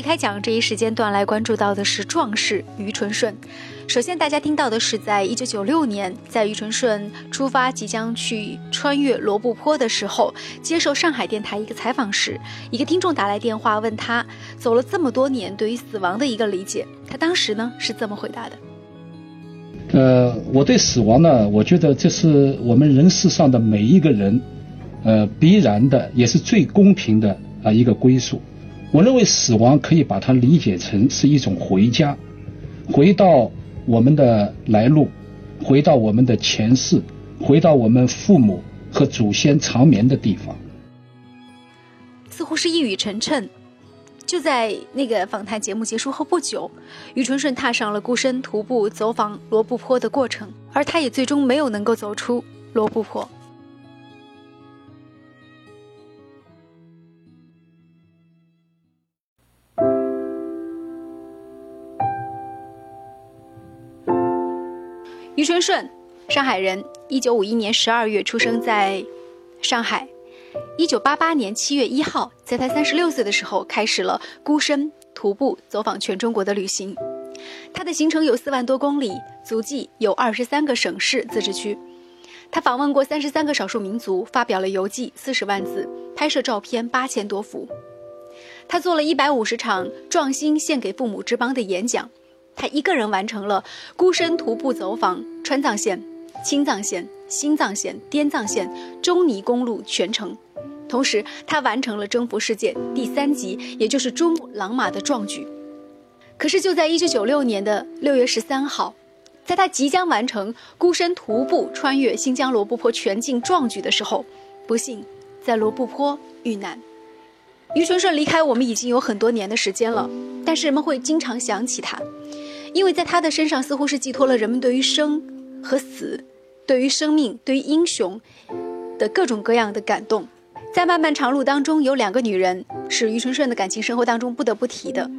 开讲这一时间段来关注到的是壮士于纯顺。首先，大家听到的是，在一九九六年，在于纯顺出发即将去穿越罗布泊的时候，接受上海电台一个采访时，一个听众打来电话问他，走了这么多年，对于死亡的一个理解。他当时呢是这么回答的：呃，我对死亡呢，我觉得这是我们人世上的每一个人，呃，必然的，也是最公平的啊一个归宿。我认为死亡可以把它理解成是一种回家，回到。我们的来路，回到我们的前世，回到我们父母和祖先长眠的地方，似乎是一语成谶。就在那个访谈节目结束后不久，于纯顺踏上了孤身徒步走访罗布泊的过程，而他也最终没有能够走出罗布泊。顺，上海人，一九五一年十二月出生在上海。一九八八年七月一号，在他三十六岁的时候，开始了孤身徒步走访全中国的旅行。他的行程有四万多公里，足迹有二十三个省市自治区。他访问过三十三个少数民族，发表了游记四十万字，拍摄照片八千多幅。他做了一百五十场壮心献给父母之邦的演讲。他一个人完成了孤身徒步走访川藏线、青藏线、新藏线、滇藏线、中尼公路全程，同时他完成了征服世界第三级，也就是珠穆朗玛的壮举。可是就在一九九六年的六月十三号，在他即将完成孤身徒步穿越新疆罗布泊全境壮举的时候，不幸在罗布泊遇难。于纯顺离开我们已经有很多年的时间了，但是人们会经常想起他。因为在他的身上，似乎是寄托了人们对于生和死、对于生命、对于英雄的各种各样的感动。在漫漫长路当中，有两个女人是余春顺的感情生活当中不得不提的。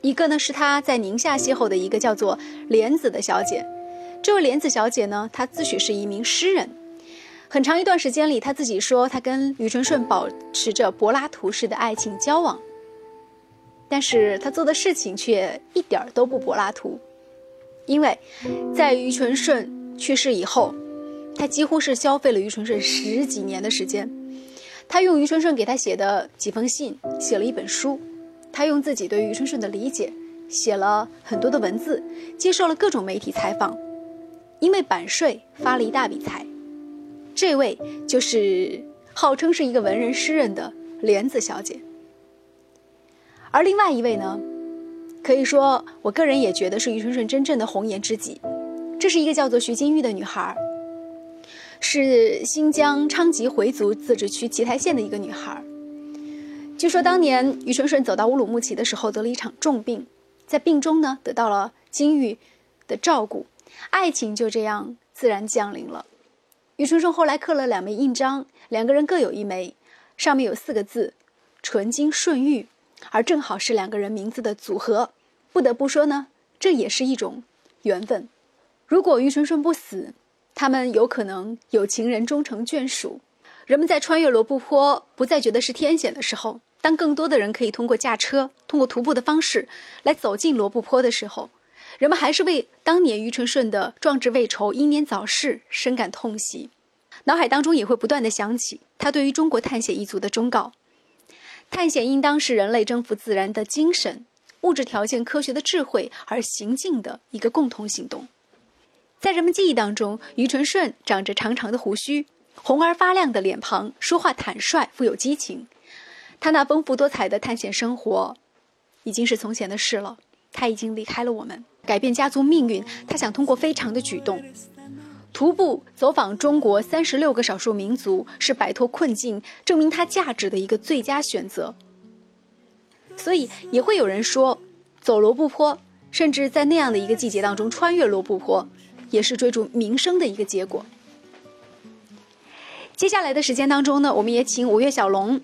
一个呢是他在宁夏邂逅的一个叫做莲子的小姐。这位莲子小姐呢，她自诩是一名诗人。很长一段时间里，她自己说她跟余春顺保持着柏拉图式的爱情交往。但是他做的事情却一点儿都不柏拉图，因为，在于纯顺去世以后，他几乎是消费了于纯顺十几年的时间。他用于纯顺给他写的几封信写了一本书，他用自己对于春顺的理解写了很多的文字，接受了各种媒体采访，因为版税发了一大笔财。这位就是号称是一个文人诗人的莲子小姐。而另外一位呢，可以说，我个人也觉得是于春顺真正的红颜知己。这是一个叫做徐金玉的女孩，是新疆昌吉回族自治区奇台县的一个女孩。据说当年于春顺走到乌鲁木齐的时候得了一场重病，在病中呢得到了金玉的照顾，爱情就这样自然降临了。于春顺后来刻了两枚印章，两个人各有一枚，上面有四个字：纯金顺玉。而正好是两个人名字的组合，不得不说呢，这也是一种缘分。如果于纯顺不死，他们有可能有情人终成眷属。人们在穿越罗布泊不再觉得是天险的时候，当更多的人可以通过驾车、通过徒步的方式来走进罗布泊的时候，人们还是为当年于纯顺的壮志未酬、英年早逝深感痛惜，脑海当中也会不断的想起他对于中国探险一族的忠告。探险应当是人类征服自然的精神、物质条件、科学的智慧而行进的一个共同行动。在人们记忆当中，于纯顺长着长长的胡须，红而发亮的脸庞，说话坦率，富有激情。他那丰富多彩的探险生活，已经是从前的事了。他已经离开了我们，改变家族命运。他想通过非常的举动。徒步走访中国三十六个少数民族，是摆脱困境、证明它价值的一个最佳选择。所以也会有人说，走罗布泊，甚至在那样的一个季节当中穿越罗布泊，也是追逐名声的一个结果。接下来的时间当中呢，我们也请五月小龙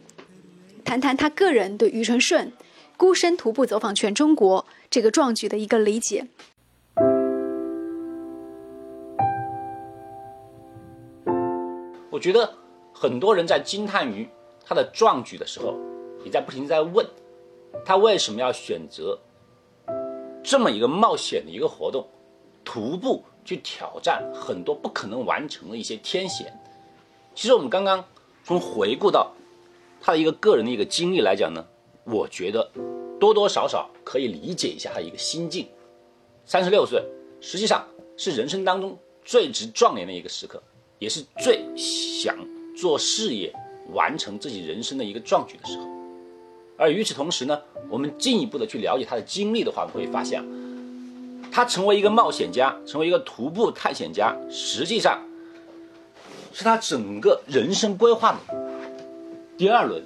谈谈他个人对于承顺孤身徒步走访全中国这个壮举的一个理解。觉得很多人在惊叹于他的壮举的时候，也在不停在问：他为什么要选择这么一个冒险的一个活动，徒步去挑战很多不可能完成的一些天险？其实我们刚刚从回顾到他的一个个人的一个经历来讲呢，我觉得多多少少可以理解一下他一个心境。三十六岁，实际上是人生当中最值壮年的一个时刻，也是最想做事业、完成自己人生的一个壮举的时候。而与此同时呢，我们进一步的去了解他的经历的话，我们会发现，他成为一个冒险家，成为一个徒步探险家，实际上是他整个人生规划的第二轮。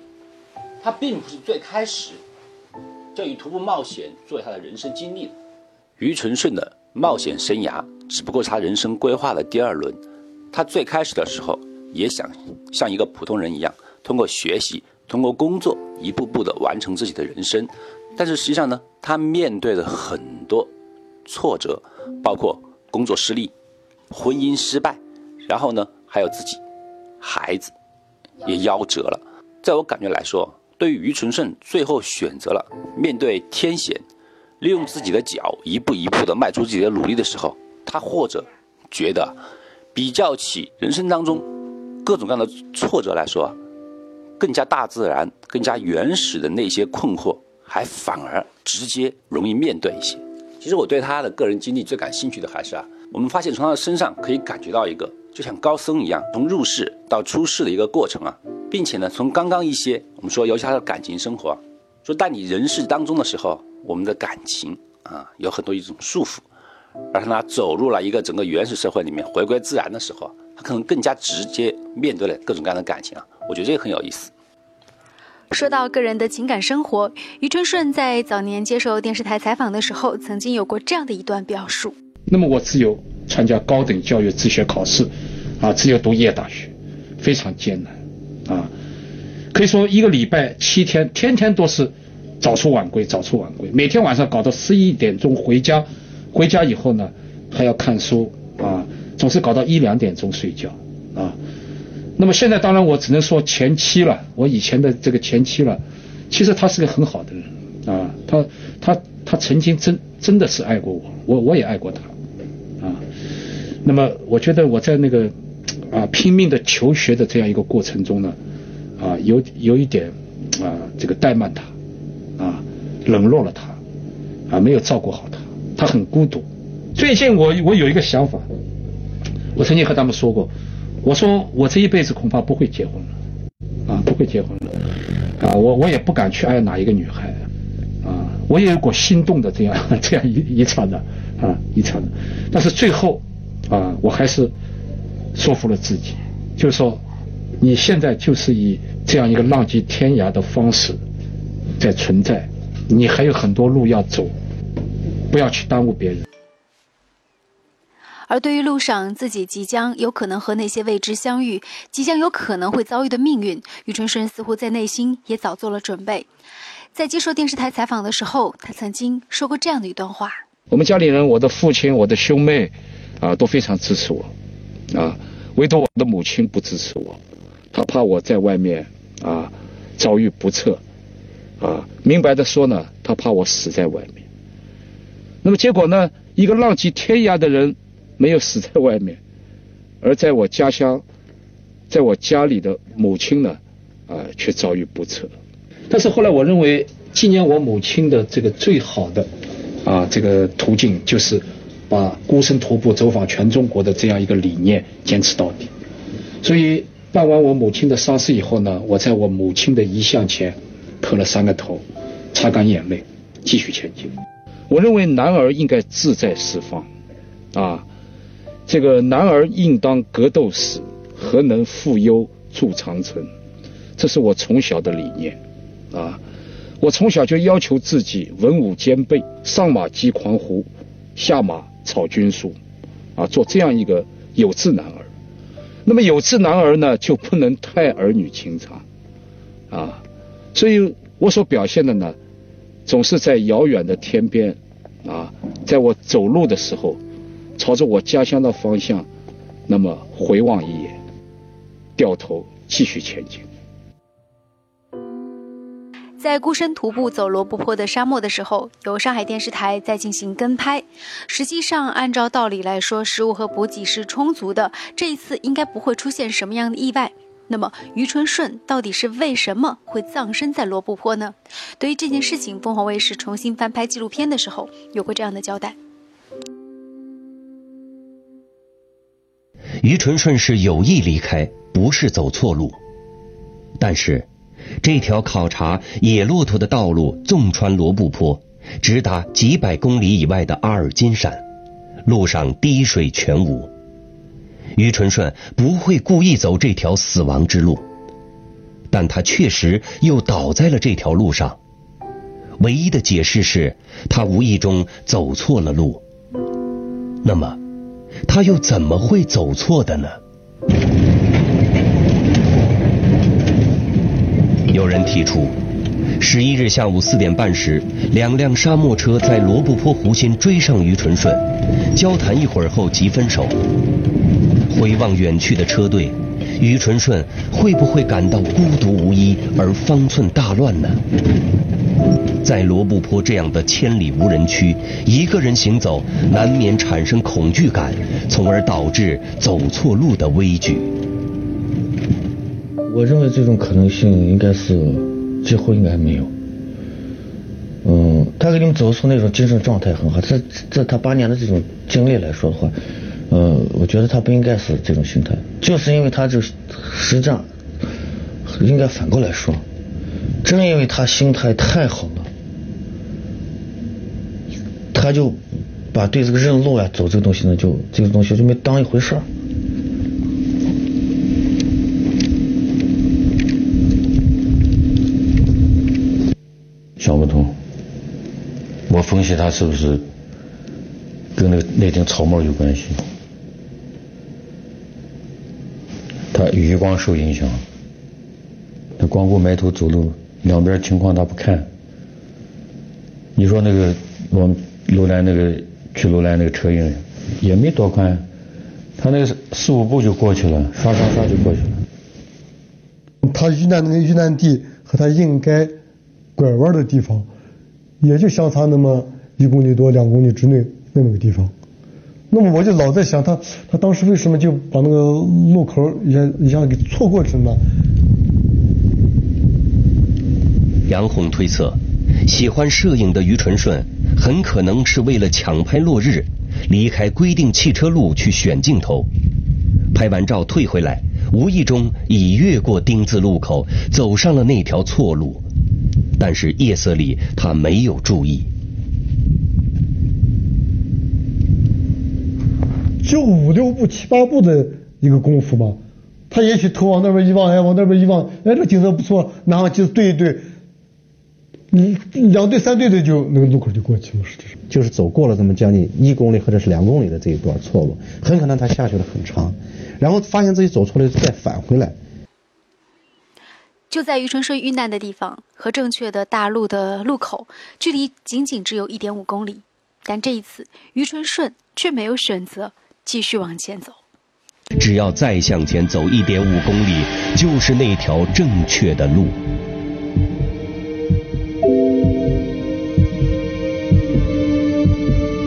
他并不是最开始就以徒步冒险作为他的人生经历的。于纯顺的冒险生涯只不过是他人生规划的第二轮。他最开始的时候也想像一个普通人一样，通过学习、通过工作，一步步的完成自己的人生。但是实际上呢，他面对了很多挫折，包括工作失利、婚姻失败，然后呢，还有自己孩子也夭折了。在我感觉来说，对于于纯顺最后选择了面对天险。利用自己的脚一步一步地迈出自己的努力的时候，他或者觉得，比较起人生当中各种各样的挫折来说，更加大自然、更加原始的那些困惑，还反而直接容易面对一些。其实我对他的个人经历最感兴趣的还是啊，我们发现从他的身上可以感觉到一个就像高僧一样，从入世到出世的一个过程啊，并且呢，从刚刚一些我们说，尤其他的感情生活，说在你人世当中的时候。我们的感情啊，有很多一种束缚，而他走入了一个整个原始社会里面，回归自然的时候，他可能更加直接面对了各种各样的感情啊。我觉得这个很有意思。说到个人的情感生活，余春顺在早年接受电视台采访的时候，曾经有过这样的一段表述：那么我只有参加高等教育自学考试，啊，只有读夜大学，非常艰难，啊，可以说一个礼拜七天，天天都是。早出晚归，早出晚归，每天晚上搞到十一点钟回家，回家以后呢，还要看书啊，总是搞到一两点钟睡觉啊。那么现在当然我只能说前妻了，我以前的这个前妻了，其实他是个很好的人啊，他他他曾经真真的是爱过我，我我也爱过他啊。那么我觉得我在那个啊拼命的求学的这样一个过程中呢，啊有有一点啊这个怠慢他。啊，冷落了他，啊，没有照顾好他，他很孤独。最近我我有一个想法，我曾经和他们说过，我说我这一辈子恐怕不会结婚了，啊，不会结婚了，啊，我我也不敢去爱哪一个女孩，啊，我也有过心动的这样 这样一一场的，啊，一场的，但是最后，啊，我还是说服了自己，就是说，你现在就是以这样一个浪迹天涯的方式。在存在，你还有很多路要走，不要去耽误别人。而对于路上自己即将有可能和那些未知相遇、即将有可能会遭遇的命运，余春顺似乎在内心也早做了准备。在接受电视台采访的时候，他曾经说过这样的一段话：“我们家里人，我的父亲、我的兄妹，啊，都非常支持我，啊，唯独我的母亲不支持我，她怕我在外面啊遭遇不测。”啊，明白的说呢，她怕我死在外面。那么结果呢，一个浪迹天涯的人没有死在外面，而在我家乡，在我家里的母亲呢，啊，却遭遇不测。但是后来我认为，纪念我母亲的这个最好的啊这个途径，就是把孤身徒步走访全中国的这样一个理念坚持到底。所以办完我母亲的丧事以后呢，我在我母亲的遗像前。磕了三个头，擦干眼泪，继续前进。我认为男儿应该志在四方，啊，这个男儿应当格斗死，何能负忧筑长城？这是我从小的理念，啊，我从小就要求自己文武兼备，上马击狂胡，下马草军书，啊，做这样一个有志男儿。那么有志男儿呢，就不能太儿女情长，啊。所以我所表现的呢，总是在遥远的天边，啊，在我走路的时候，朝着我家乡的方向，那么回望一眼，掉头继续前进。在孤身徒步走罗布泊的沙漠的时候，有上海电视台在进行跟拍。实际上，按照道理来说，食物和补给是充足的，这一次应该不会出现什么样的意外。那么，于纯顺到底是为什么会葬身在罗布泊呢？对于这件事情，凤凰卫视重新翻拍纪录片的时候，有过这样的交代：于纯顺是有意离开，不是走错路，但是。这条考察野骆驼的道路纵穿罗布泊，直达几百公里以外的阿尔金山，路上滴水全无。于纯顺不会故意走这条死亡之路，但他确实又倒在了这条路上。唯一的解释是他无意中走错了路。那么，他又怎么会走错的呢？有人提出，十一日下午四点半时，两辆沙漠车在罗布泊湖心追上于纯顺，交谈一会儿后即分手。回望远去的车队，于纯顺会不会感到孤独无依而方寸大乱呢？在罗布泊这样的千里无人区，一个人行走难免产生恐惧感，从而导致走错路的危局。我认为这种可能性应该是几乎应该没有。嗯，他给你们走出那种精神状态很好，这这他八年的这种经历来说的话，呃，我觉得他不应该是这种心态，就是因为他这实际上应该反过来说，正因为他心态太好了，他就把对这个认路啊走这个东西呢，就这个东西就没当一回事儿。想不通，我分析他是不是跟那个那顶草帽有关系？他余光受影响，他光顾埋头走路，两边情况他不看。你说那个往楼兰那个去楼兰那个车印也没多宽，他那个四五步就过去了，刷刷刷就过去了。他遇难那个遇难地和他应该。拐弯的地方，也就相差那么一公里多、两公里之内那么个地方。那么我就老在想，他他当时为什么就把那个路口一下一下给错过去了？杨红推测，喜欢摄影的于纯顺很可能是为了抢拍落日，离开规定汽车路去选镜头，拍完照退回来，无意中已越过丁字路口，走上了那条错路。但是夜色里，他没有注意。就五六步、七八步的一个功夫吧，他也许头往那边一望，哎，往那边一望，哎，这景色不错，然后就对一对，你两对三对的就那个路口就过去了，实际上就是走过了这么将近一公里或者是两公里的这一段错误，很可能他下去了很长，然后发现自己走错了，再返回来。就在于春顺遇难的地方和正确的大路的路口，距离仅仅只有一点五公里，但这一次于春顺却没有选择继续往前走。只要再向前走一点五公里，就是那条正确的路。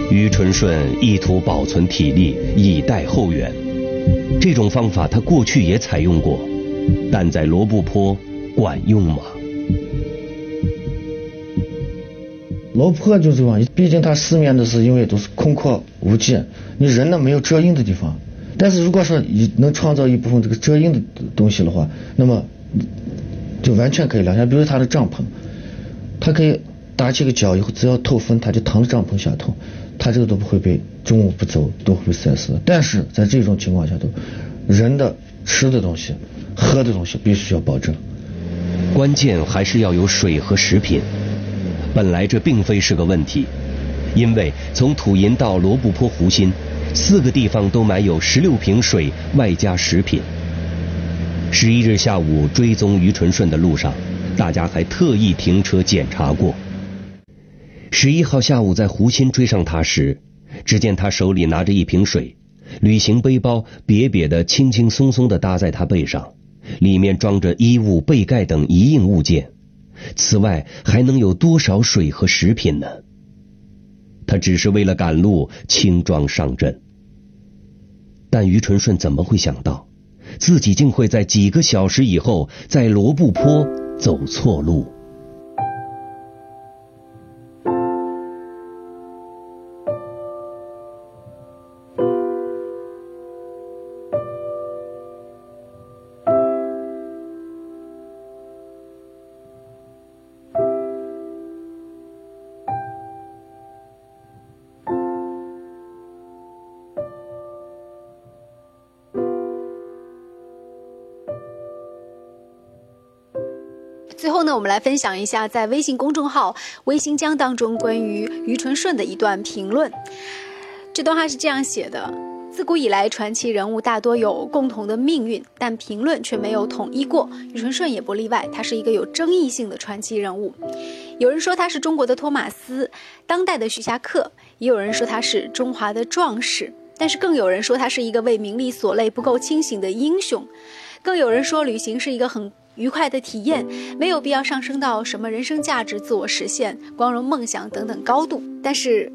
于纯顺意图保存体力，以待后援。这种方法他过去也采用过，但在罗布泊。管用吗？罗布泊就这样，毕竟它四面都是因为都是空旷无际，你人呢没有遮阴的地方。但是如果说你能创造一部分这个遮阴的东西的话，那么就完全可以了。像。比如他的帐篷，他可以打起个脚以后，只要透风，他就躺在帐篷下头，他这个都不会被中午不走都会被晒死。但是在这种情况下头，人的吃的东西、喝的东西必须要保证。关键还是要有水和食品。本来这并非是个问题，因为从土银到罗布泊湖心，四个地方都埋有十六瓶水，外加食品。十一日下午追踪于纯顺的路上，大家还特意停车检查过。十一号下午在湖心追上他时，只见他手里拿着一瓶水，旅行背包瘪瘪的、轻轻松松的搭在他背上。里面装着衣物、被盖等一应物件，此外还能有多少水和食品呢？他只是为了赶路，轻装上阵。但于纯顺怎么会想到，自己竟会在几个小时以后在罗布泊走错路？呢，我们来分享一下在微信公众号“微新疆”当中关于于纯顺的一段评论。这段话是这样写的：自古以来，传奇人物大多有共同的命运，但评论却没有统一过。于纯顺也不例外，他是一个有争议性的传奇人物。有人说他是中国的托马斯，当代的徐霞客；也有人说他是中华的壮士，但是更有人说他是一个为名利所累、不够清醒的英雄。更有人说，旅行是一个很。愉快的体验，没有必要上升到什么人生价值、自我实现、光荣梦想等等高度。但是，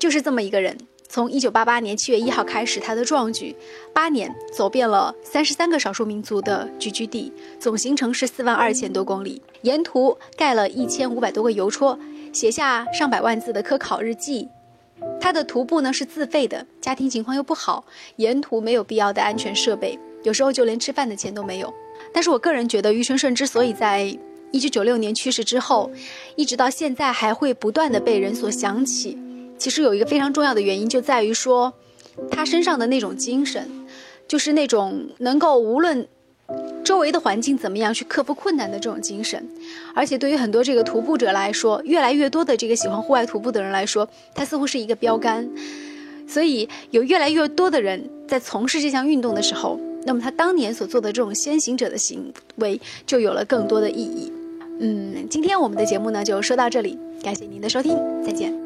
就是这么一个人，从一九八八年七月一号开始，他的壮举，八年走遍了三十三个少数民族的聚居地，总行程是四万二千多公里，沿途盖了一千五百多个邮戳，写下上百万字的科考日记。他的徒步呢是自费的，家庭情况又不好，沿途没有必要的安全设备，有时候就连吃饭的钱都没有。但是我个人觉得，于春顺之所以在一九九六年去世之后，一直到现在还会不断的被人所想起，其实有一个非常重要的原因，就在于说，他身上的那种精神，就是那种能够无论周围的环境怎么样去克服困难的这种精神。而且对于很多这个徒步者来说，越来越多的这个喜欢户外徒步的人来说，他似乎是一个标杆。所以有越来越多的人在从事这项运动的时候。那么他当年所做的这种先行者的行为，就有了更多的意义。嗯，今天我们的节目呢就说到这里，感谢您的收听，再见。